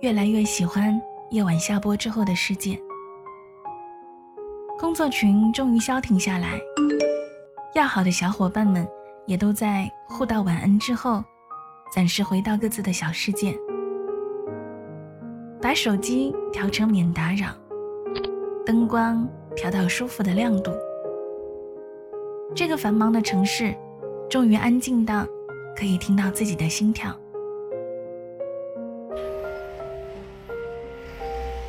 越来越喜欢夜晚下播之后的世界。工作群终于消停下来。要好的小伙伴们也都在互道晚安之后，暂时回到各自的小世界，把手机调成免打扰，灯光调到舒服的亮度。这个繁忙的城市，终于安静到可以听到自己的心跳。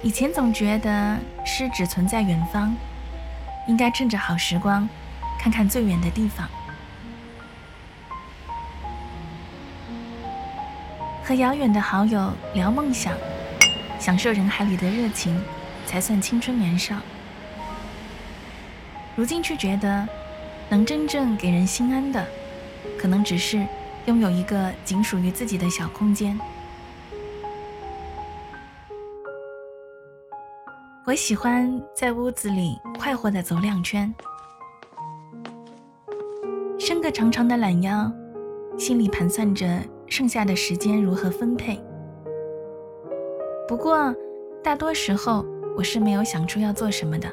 以前总觉得诗只存在远方，应该趁着好时光。看看最远的地方，和遥远的好友聊梦想，享受人海里的热情，才算青春年少。如今却觉得，能真正给人心安的，可能只是拥有一个仅属于自己的小空间。我喜欢在屋子里快活的走两圈。伸个长长的懒腰，心里盘算着剩下的时间如何分配。不过，大多时候我是没有想出要做什么的，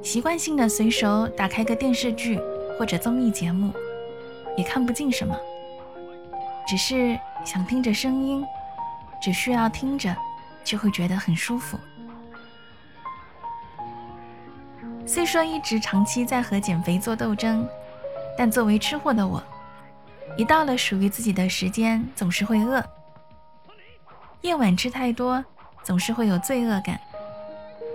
习惯性的随手打开个电视剧或者综艺节目，也看不进什么，只是想听着声音，只需要听着，就会觉得很舒服。虽说一直长期在和减肥做斗争，但作为吃货的我，一到了属于自己的时间，总是会饿。夜晚吃太多，总是会有罪恶感。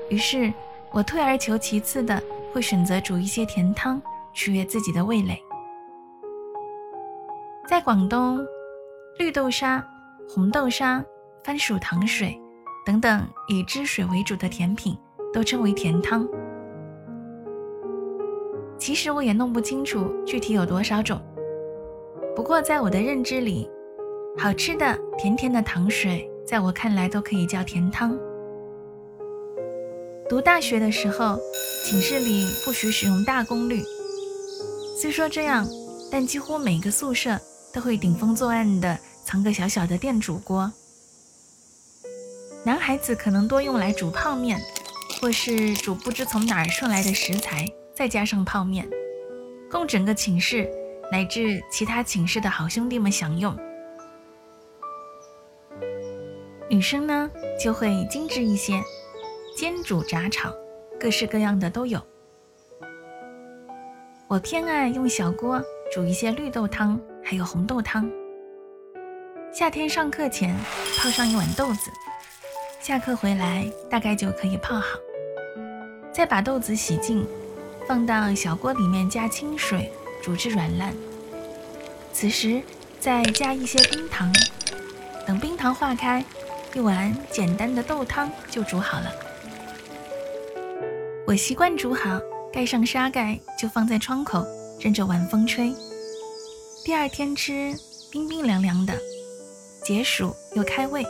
于是，我退而求其次的会选择煮一些甜汤，取悦自己的味蕾。在广东，绿豆沙、红豆沙、番薯糖水等等以汁水为主的甜品，都称为甜汤。其实我也弄不清楚具体有多少种，不过在我的认知里，好吃的甜甜的糖水，在我看来都可以叫甜汤。读大学的时候，寝室里不许使用大功率，虽说这样，但几乎每个宿舍都会顶风作案的藏个小小的电煮锅。男孩子可能多用来煮泡面，或是煮不知从哪儿顺来的食材。再加上泡面，供整个寝室乃至其他寝室的好兄弟们享用。女生呢就会精致一些，煎煮炸炒，各式各样的都有。我偏爱用小锅煮一些绿豆汤，还有红豆汤。夏天上课前泡上一碗豆子，下课回来大概就可以泡好，再把豆子洗净。放到小锅里面，加清水煮至软烂。此时再加一些冰糖，等冰糖化开，一碗简单的豆汤就煮好了。我习惯煮好，盖上沙盖，就放在窗口，任着晚风吹。第二天吃，冰冰凉凉的，解暑又开胃。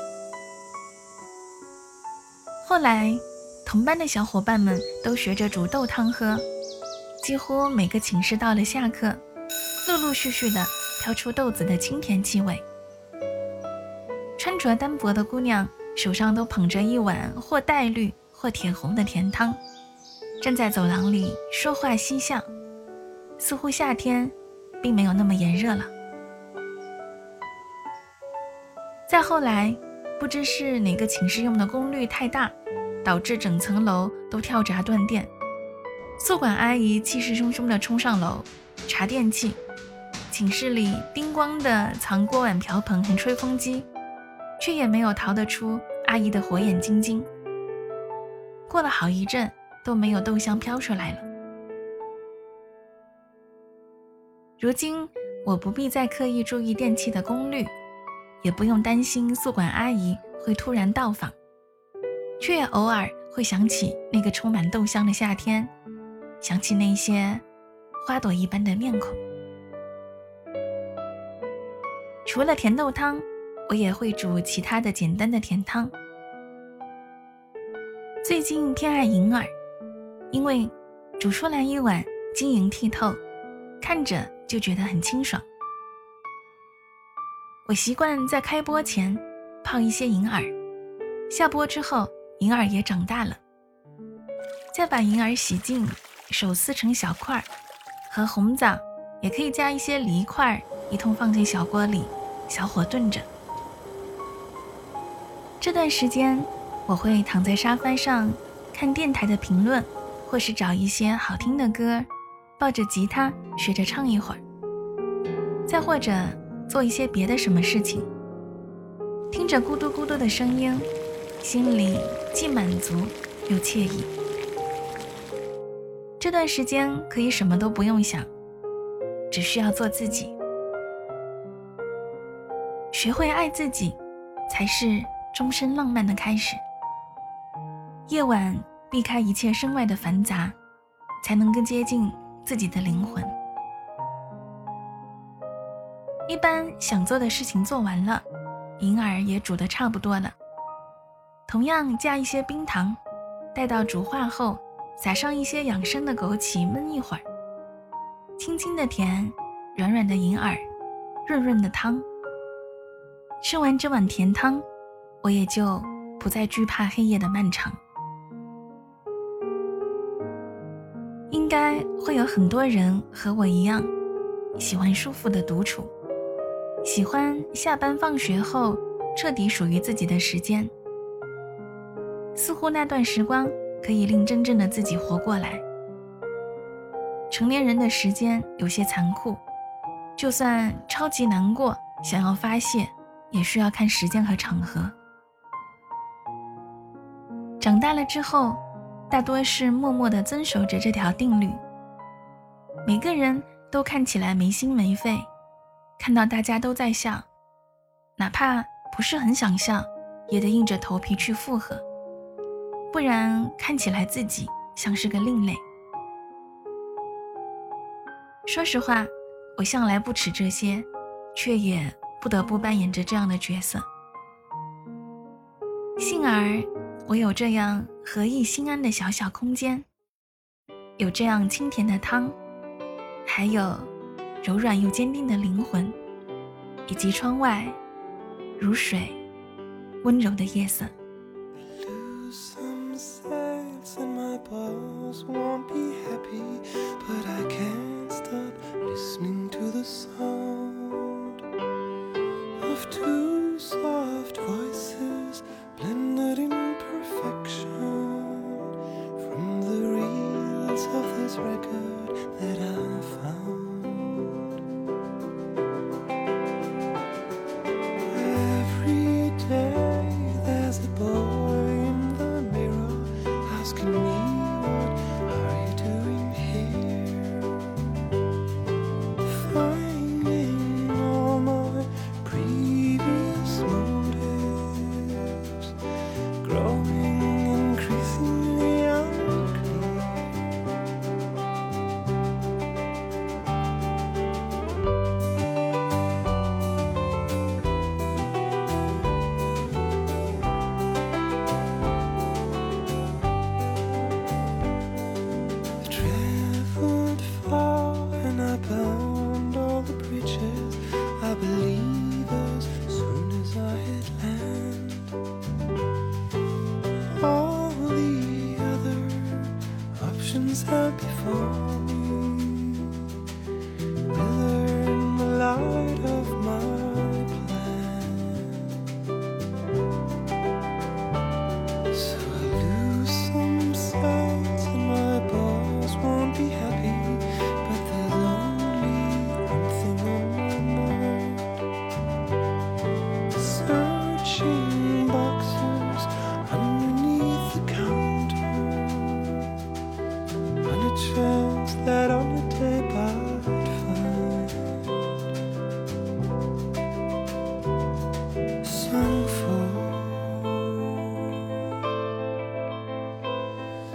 后来，同班的小伙伴们都学着煮豆汤喝。几乎每个寝室到了下课，陆陆续续的飘出豆子的清甜气味。穿着单薄的姑娘手上都捧着一碗或带绿或铁红的甜汤，站在走廊里说话嬉笑，似乎夏天并没有那么炎热了。再后来，不知是哪个寝室用的功率太大，导致整层楼都跳闸断电。宿管阿姨气势汹汹地冲上楼查电器，寝室里叮咣地藏锅碗瓢盆和吹风机，却也没有逃得出阿姨的火眼金睛。过了好一阵，都没有豆香飘出来了。如今我不必再刻意注意电器的功率，也不用担心宿管阿姨会突然到访，却偶尔会想起那个充满豆香的夏天，想起那些花朵一般的面孔。除了甜豆汤，我也会煮其他的简单的甜汤。最近偏爱银耳，因为煮出来一碗晶莹剔透，看着就觉得很清爽。我习惯在开播前泡一些银耳，下播之后银耳也长大了，再把银耳洗净，手撕成小块儿，和红枣也可以加一些梨块儿，一同放进小锅里。小火炖着。这段时间，我会躺在沙发上看电台的评论，或是找一些好听的歌，抱着吉他学着唱一会儿。再或者做一些别的什么事情，听着咕嘟咕嘟的声音，心里既满足又惬意。这段时间可以什么都不用想，只需要做自己。学会爱自己，才是终身浪漫的开始。夜晚避开一切身外的繁杂，才能更接近自己的灵魂。一般想做的事情做完了，银耳也煮得差不多了。同样加一些冰糖，待到煮化后，撒上一些养生的枸杞焖一会儿。轻轻的甜，软软的银耳，润润的汤。吃完这碗甜汤，我也就不再惧怕黑夜的漫长。应该会有很多人和我一样，喜欢舒服的独处，喜欢下班放学后彻底属于自己的时间。似乎那段时光可以令真正的自己活过来。成年人的时间有些残酷，就算超级难过，想要发泄。也需要看时间和场合。长大了之后，大多是默默的遵守着这条定律。每个人都看起来没心没肺，看到大家都在笑，哪怕不是很想笑，也得硬着头皮去附和，不然看起来自己像是个另类。说实话，我向来不耻这些，却也。不得不扮演着这样的角色。幸而我有这样和意心安的小小空间，有这样清甜的汤，还有柔软又坚定的灵魂以及窗外如水温柔的夜色。Record that i found.